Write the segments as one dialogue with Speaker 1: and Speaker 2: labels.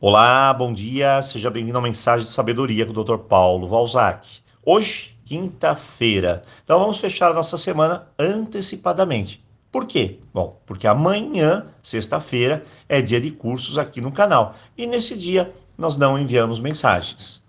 Speaker 1: Olá, bom dia, seja bem-vindo ao Mensagem de Sabedoria com o Dr. Paulo Valzac. Hoje, quinta-feira, então vamos fechar a nossa semana antecipadamente. Por quê? Bom, porque amanhã, sexta-feira, é dia de cursos aqui no canal e nesse dia nós não enviamos mensagens.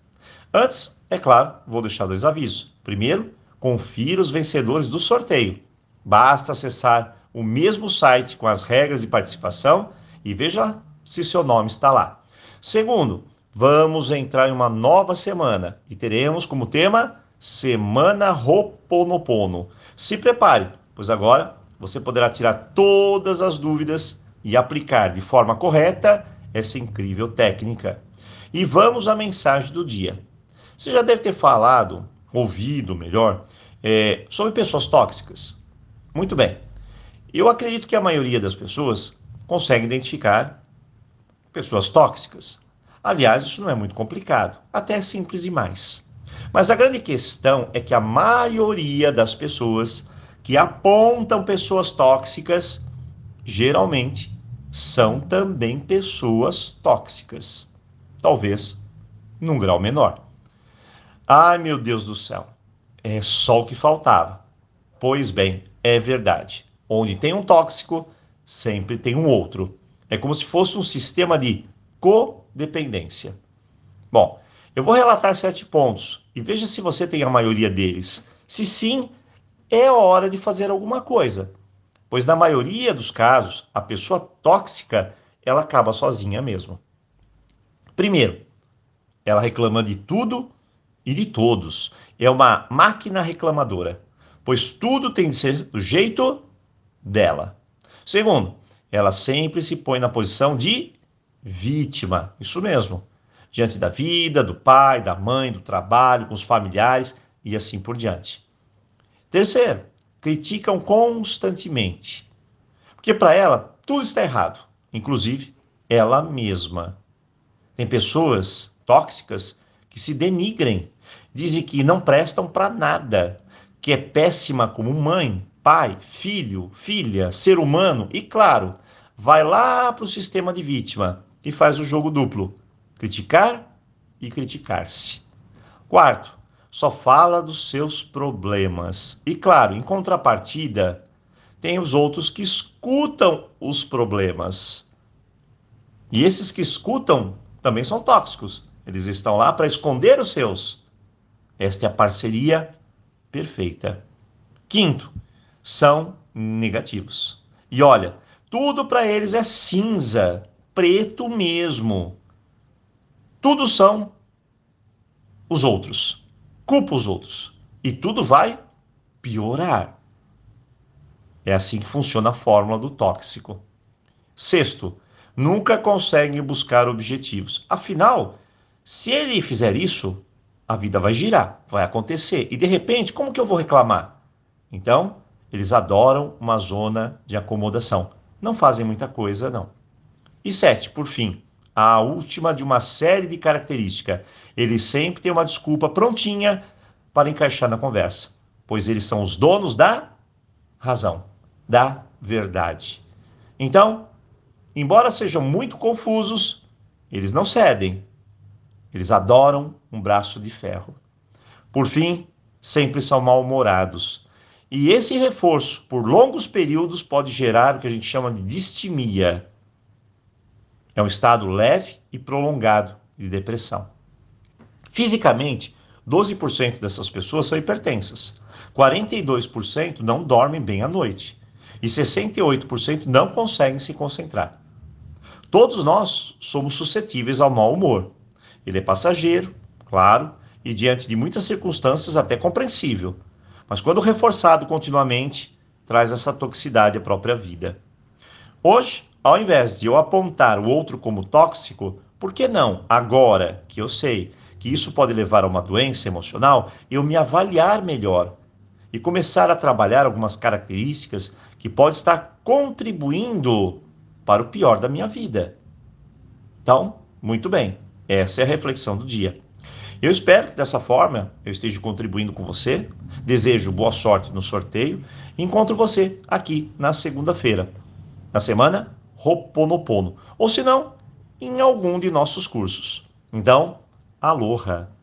Speaker 1: Antes, é claro, vou deixar dois avisos. Primeiro, confira os vencedores do sorteio. Basta acessar o mesmo site com as regras de participação e veja se seu nome está lá. Segundo, vamos entrar em uma nova semana e teremos como tema Semana Roponopono. Se prepare, pois agora você poderá tirar todas as dúvidas e aplicar de forma correta essa incrível técnica. E vamos à mensagem do dia. Você já deve ter falado, ouvido melhor, é, sobre pessoas tóxicas. Muito bem. Eu acredito que a maioria das pessoas consegue identificar pessoas tóxicas. Aliás, isso não é muito complicado, até é simples demais. Mas a grande questão é que a maioria das pessoas que apontam pessoas tóxicas geralmente são também pessoas tóxicas. Talvez num grau menor. Ai, meu Deus do céu, é só o que faltava. Pois bem, é verdade. Onde tem um tóxico, sempre tem um outro. É como se fosse um sistema de codependência. Bom, eu vou relatar sete pontos e veja se você tem a maioria deles. Se sim, é hora de fazer alguma coisa. Pois na maioria dos casos, a pessoa tóxica, ela acaba sozinha mesmo. Primeiro, ela reclama de tudo e de todos. É uma máquina reclamadora, pois tudo tem de ser do jeito dela. Segundo, ela sempre se põe na posição de vítima, isso mesmo, diante da vida, do pai, da mãe, do trabalho, com os familiares e assim por diante. Terceiro, criticam constantemente, porque para ela tudo está errado, inclusive ela mesma. Tem pessoas tóxicas que se denigrem, dizem que não prestam para nada, que é péssima como mãe, pai, filho, filha, ser humano e, claro, vai lá para o sistema de vítima e faz o jogo duplo: criticar e criticar-se. Quarto, só fala dos seus problemas. E, claro, em contrapartida, tem os outros que escutam os problemas. E esses que escutam também são tóxicos. Eles estão lá para esconder os seus. Esta é a parceria perfeita. Quinto, são negativos. E olha, tudo para eles é cinza, preto mesmo. Tudo são os outros. Culpa os outros. E tudo vai piorar. É assim que funciona a fórmula do tóxico. Sexto, nunca conseguem buscar objetivos. Afinal, se ele fizer isso, a vida vai girar, vai acontecer. E de repente, como que eu vou reclamar? Então, eles adoram uma zona de acomodação. Não fazem muita coisa, não. E sete, por fim, a última de uma série de características. Eles sempre têm uma desculpa prontinha para encaixar na conversa, pois eles são os donos da razão, da verdade. Então, embora sejam muito confusos, eles não cedem. Eles adoram um braço de ferro. Por fim, sempre são mal-humorados e esse reforço por longos períodos pode gerar o que a gente chama de distimia. É um estado leve e prolongado de depressão. Fisicamente, 12% dessas pessoas são hipertensas, 42% não dormem bem à noite e 68% não conseguem se concentrar. Todos nós somos suscetíveis ao mau humor. Ele é passageiro, claro, e diante de muitas circunstâncias até compreensível mas quando reforçado continuamente, traz essa toxicidade à própria vida. Hoje, ao invés de eu apontar o outro como tóxico, por que não, agora que eu sei que isso pode levar a uma doença emocional, eu me avaliar melhor e começar a trabalhar algumas características que podem estar contribuindo para o pior da minha vida? Então, muito bem, essa é a reflexão do dia. Eu espero que dessa forma eu esteja contribuindo com você. Desejo boa sorte no sorteio. Encontro você aqui na segunda-feira, na semana Roponopono. Ou se não, em algum de nossos cursos. Então, aloha!